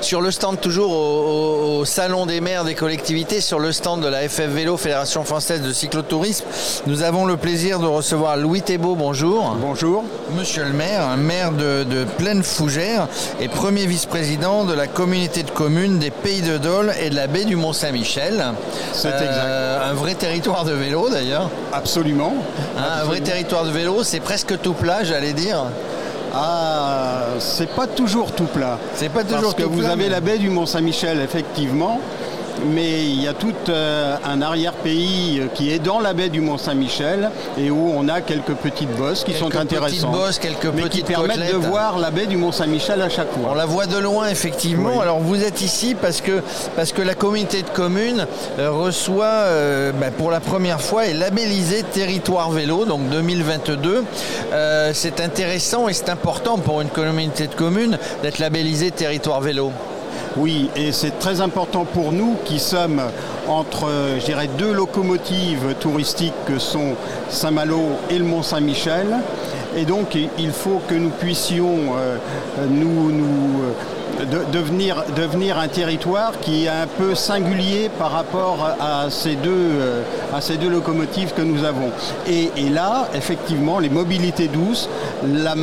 Sur le stand toujours au, au Salon des maires des collectivités, sur le stand de la FF Vélo, Fédération française de cyclotourisme, nous avons le plaisir de recevoir Louis Thébault. Bonjour. Bonjour. Monsieur le maire, maire de, de Plaine Fougère et premier vice-président de la communauté de communes des Pays de Dole et de la baie du Mont-Saint-Michel. C'est exact. Un vrai territoire de vélo d'ailleurs. Absolument. Hein, Un vrai territoire de vélo, c'est presque tout plat, j'allais dire. Ah, c'est pas toujours tout plat. C'est pas toujours Parce que tout vous plat, avez mais- la baie du Mont-Saint-Michel, effectivement. Mais il y a tout euh, un arrière-pays euh, qui est dans la baie du Mont-Saint-Michel et où on a quelques petites bosses qui Quelques sont petites intéressantes. bosses, quelques mais qui petites permettent de voir la baie du Mont-Saint-Michel à chaque On fois. la voit de loin effectivement. Oui. Alors vous êtes ici parce que, parce que la communauté de communes euh, reçoit euh, bah, pour la première fois est labellisée territoire vélo, donc 2022. Euh, c'est intéressant et c'est important pour une communauté de communes d'être labellisée territoire vélo. Oui, et c'est très important pour nous qui sommes entre, euh, je dirais, deux locomotives touristiques que sont Saint-Malo et le Mont-Saint-Michel. Et donc, il faut que nous puissions euh, nous, nous, euh, de- devenir, devenir un territoire qui est un peu singulier par rapport à ces deux, à ces deux locomotives que nous avons. Et, et là, effectivement, les mobilités douces, la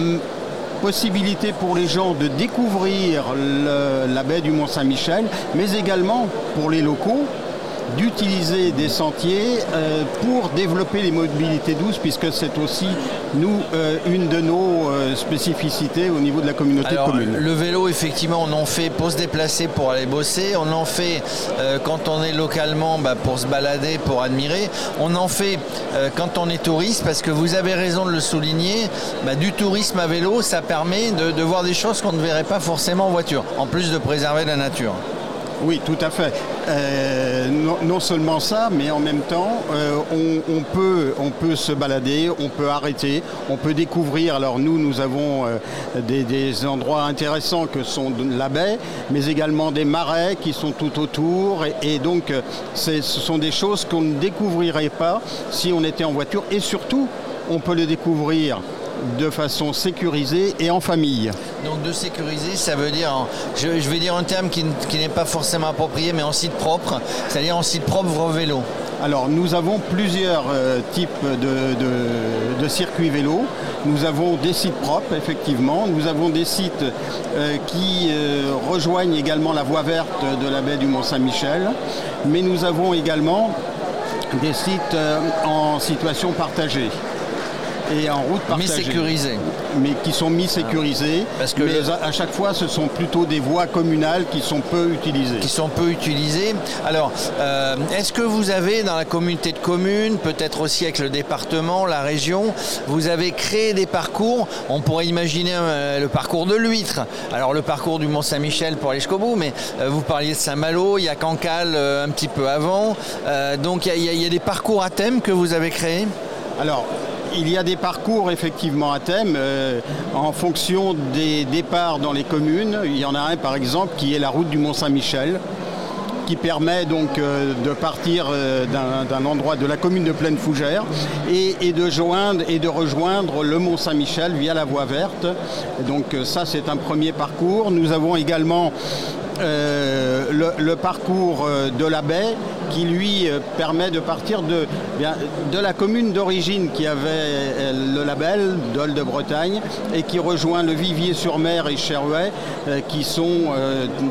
possibilité pour les gens de découvrir la baie du Mont-Saint-Michel, mais également pour les locaux d'utiliser des sentiers euh, pour développer les mobilités douces, puisque c'est aussi, nous, euh, une de nos euh, spécificités au niveau de la communauté Alors de communes. le vélo effectivement on en fait pour se déplacer, pour aller bosser, on en fait quand on est localement bah, pour se balader, pour admirer, on en fait quand on est touriste parce que vous avez raison de le souligner, bah, du tourisme à vélo ça permet de, de voir des choses qu'on ne verrait pas forcément en voiture, en plus de préserver la nature. Oui, tout à fait. Euh, non, seulement ça, mais en même temps, euh, on, peut, se balader, on peut arrêter, on peut découvrir. Alors nous, nous avons euh, des, endroits intéressants que sont la baie, mais également des marais qui sont tout autour. Et, donc, ce sont des choses qu'on ne découvrirait pas si on était en voiture. Et surtout, on peut le découvrir de façon sécurisée et en famille. Donc de sécuriser, ça veut dire, je, je vais dire un terme qui, n'est pas forcément approprié, mais en site propre, c'est-à-dire en site propre vélo. Alors nous avons plusieurs euh, types de, de- de circuits vélo. Nous avons des sites propres, effectivement. Nous avons des sites euh, qui euh, rejoignent également la voie verte de la baie du Mont-Saint-Michel. Mais nous avons également des sites en situation partagée et en route Mais partagée. sécurisé. Mais qui sont mis sécurisés. Parce que mais le- à, chaque fois, ce sont plutôt des voies communales qui sont peu utilisées. qui sont peu utilisés. Alors, euh, est-ce que vous avez dans la communauté de communes, peut-être aussi avec le département, la région, vous avez créé des parcours? On pourrait imaginer euh, le parcours de l'huître. Alors, le parcours du Mont-Saint-Michel pour aller jusqu'au bout, mais euh, vous parliez de Saint-Malo, il y a Cancale un petit peu avant. Donc, il y y a des parcours à thème que vous avez créés? Alors, il y a des parcours effectivement à thème euh, en fonction des départs dans les communes. Il y en a un par exemple qui est la route du Mont-Saint-Michel qui permet donc euh, de partir euh, d'un endroit de la commune de Plaine Fougère et, de joindre et de rejoindre le Mont Saint-Michel via la voie verte. Donc ça c'est un premier parcours. Nous avons également euh, le, parcours euh, de la baie qui lui euh, permet de partir de, la commune d'origine qui avait le label Dol de Bretagne et qui rejoint le Vivier-sur-Mer et Cherouet qui sont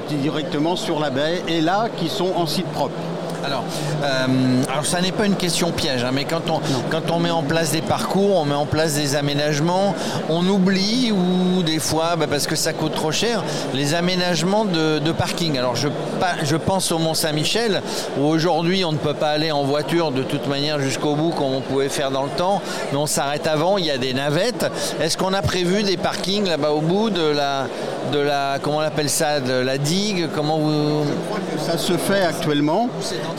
directement sur la baie et là qui sont en site propre. Alors, euh, alors ça n'est pas une question piège, hein, mais quand on, quand on met en place des parcours, on met en place des aménagements, on oublie ou des fois, bah, parce que ça coûte trop cher, les aménagements de, de parking. Alors je, je pense au Mont Saint-Michel, où aujourd'hui on ne peut pas aller en voiture de toute manière jusqu'au bout comme on pouvait faire dans le temps, mais on s'arrête avant, il y a des navettes. Est-ce qu'on a prévu des parkings là-bas au bout de la, de la, comment on appelle ça, de la digue Comment vous... Ça se fait actuellement,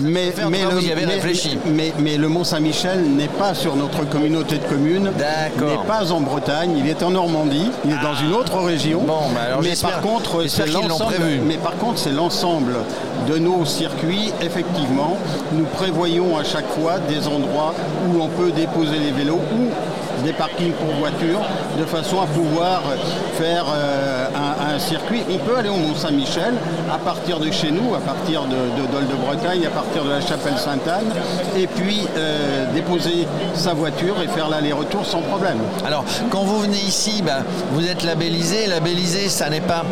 mais, mais- réfléchi. mais- mais le Mont Saint-Michel n'est pas sur notre communauté de communes, n'est pas en Bretagne, il est en Normandie, il est dans une autre région. Bon, bah alors mais par contre, c'est l'ensemble-. Mais par contre, c'est l'ensemble de nos circuits. Effectivement, nous prévoyons à chaque fois des endroits où on peut déposer les vélos des parkings pour voitures, de façon à pouvoir faire euh, un, circuit. On peut aller au Mont-Saint-Michel à partir de chez nous, à partir de, Dole de Bretagne, à partir de la chapelle Sainte-Anne, et puis euh, déposer sa voiture et faire l'aller-retour sans problème. Alors, quand vous venez ici, bah, vous êtes labellisé. Labellisé, ça n'est pas,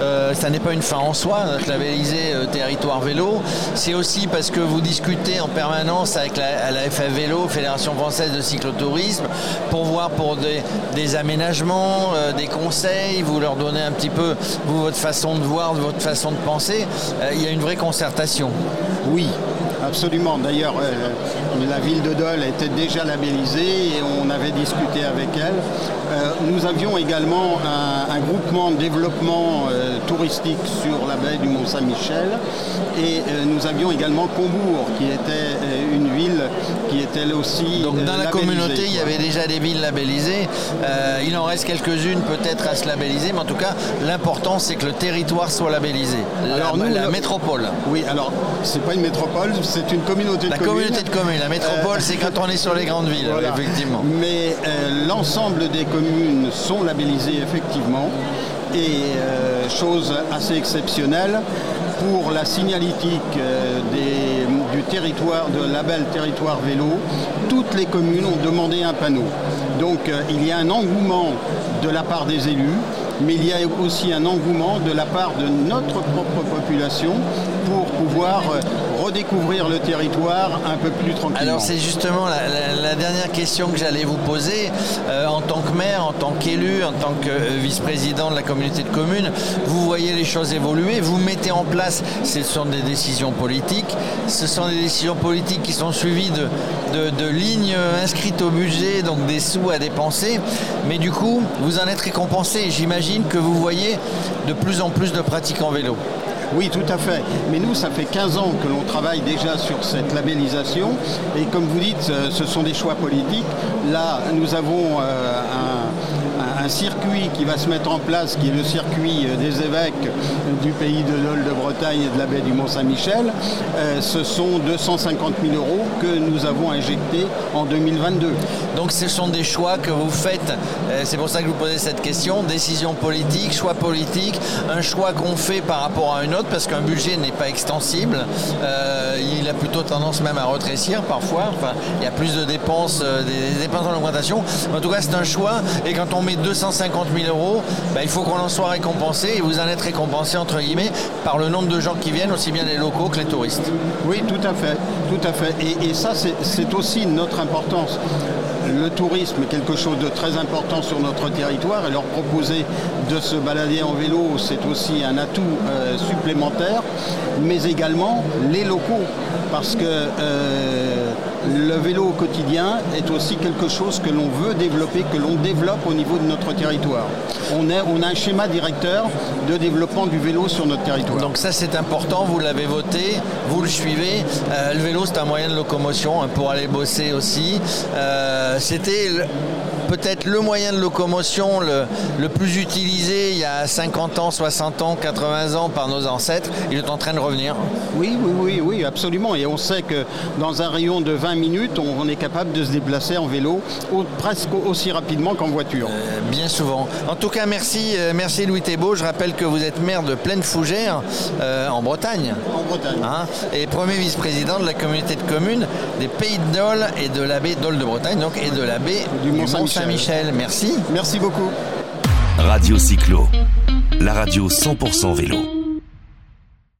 euh, pas une fin en soi. labellisé territoire vélo, c'est aussi parce que vous discutez en permanence avec la, FF Vélo, Fédération française de cyclotourisme, pour voir pour des, aménagements, euh, des conseils, vous leur donnez un petit peu votre façon de voir, votre façon de penser. Euh, il y a une vraie concertation. Oui, absolument. D'ailleurs, euh, la ville de Dole était déjà labellisée et on avait discuté avec elle. Euh, nous avions également un, groupement de développement euh, touristique sur la baie du Mont-Saint-Michel et nous avions également Combourg qui était une ville qui était aussi. Donc dans la communauté, il y avait déjà des villes labellisées. il en reste quelques-unes peut-être à se labelliser, mais en tout cas, l'important c'est que le territoire soit labellisé. Alors, la, métropole. Oui, alors c'est pas une métropole, c'est une communauté de la communes. La communauté de communes, la métropole, c'est quand on est sur les grandes villes, effectivement. Mais l'ensemble des communes sont labellisées effectivement. Et euh, chose assez exceptionnelle, pour la signalétique euh, du territoire, de label territoire vélo, toutes les communes ont demandé un panneau. Donc euh, il y a un engouement de la part des élus, mais il y a aussi un engouement de la part de notre propre population pour pouvoir redécouvrir le territoire un peu plus tranquillement. Alors c'est justement la, dernière question que j'allais vous poser. Euh, en tant que maire, en tant qu'élu, en tant que euh, vice-président de la communauté de communes, vous voyez les choses évoluer, vous mettez en place, ce sont des décisions politiques, ce sont des décisions politiques qui sont suivies de, de lignes inscrites au budget, donc des sous à dépenser, mais du coup, vous en êtes récompensé. J'imagine que vous voyez de plus en plus de pratiques en vélo. Oui, tout à fait. Mais nous, ça fait 15 ans que l'on travaille déjà sur cette labellisation. Et comme vous dites, euh, ce sont des choix politiques. Là, nous avons euh, un, circuit qui va se mettre en place, qui est le circuit euh, des évêques du pays de l'Ole de Bretagne et de la baie du Mont-Saint-Michel. ce sont 250 000 euros que nous avons injectés en 2022. Donc ce sont des choix que vous faites. C'est pour ça que je vous posez cette question. Décision politique, choix politique, un choix qu'on fait par rapport à une autre parce qu'un budget n'est pas extensible. Euh, il a plutôt tendance même à rétrécir parfois. Enfin, il y a plus de dépenses, euh, des, dépenses en augmentation. En tout cas, c'est un choix. Et quand on met 250 000 euros, bah, il faut qu'on en soit récompensé. Et vous en êtes récompensé, entre guillemets, par le nombre de gens qui viennent, aussi bien les locaux que les touristes. Oui, tout à fait. Tout à fait. Et, ça, c'est aussi notre importance le tourisme est quelque chose de très important sur notre territoire et leur proposer de se balader en vélo, c'est aussi un atout euh, supplémentaire, mais également les locaux, parce que euh, le vélo au quotidien est aussi quelque chose que l'on veut développer, que l'on développe au niveau de notre territoire. On, a un schéma directeur de développement du vélo sur notre territoire. Donc ça c'est important, vous l'avez voté, vous le suivez. Euh, le vélo c'est un moyen de locomotion hein, pour aller bosser aussi. C'était peut-être le moyen de locomotion le, plus utilisé il y a 50 ans, 60 ans, 80 ans par nos ancêtres. Il est en train de revenir. Oui, oui, oui, oui, absolument. Et on sait que dans un rayon de 20 minutes, on, est capable de se déplacer en vélo presque aussi rapidement qu'en voiture. Euh, bien souvent. En tout cas, merci, euh, merci Louis Thébault. Je rappelle que vous êtes maire de Plaine Fougère euh, en Bretagne. En Bretagne. Hein, et premier vice-président de la communauté de communes des Pays de Dole et de la baie Dole de Bretagne, donc et de la baie du Mont-Saint-Michel. Saint-Michel. Merci. Merci beaucoup. Radio Cyclo, la radio 100% vélo.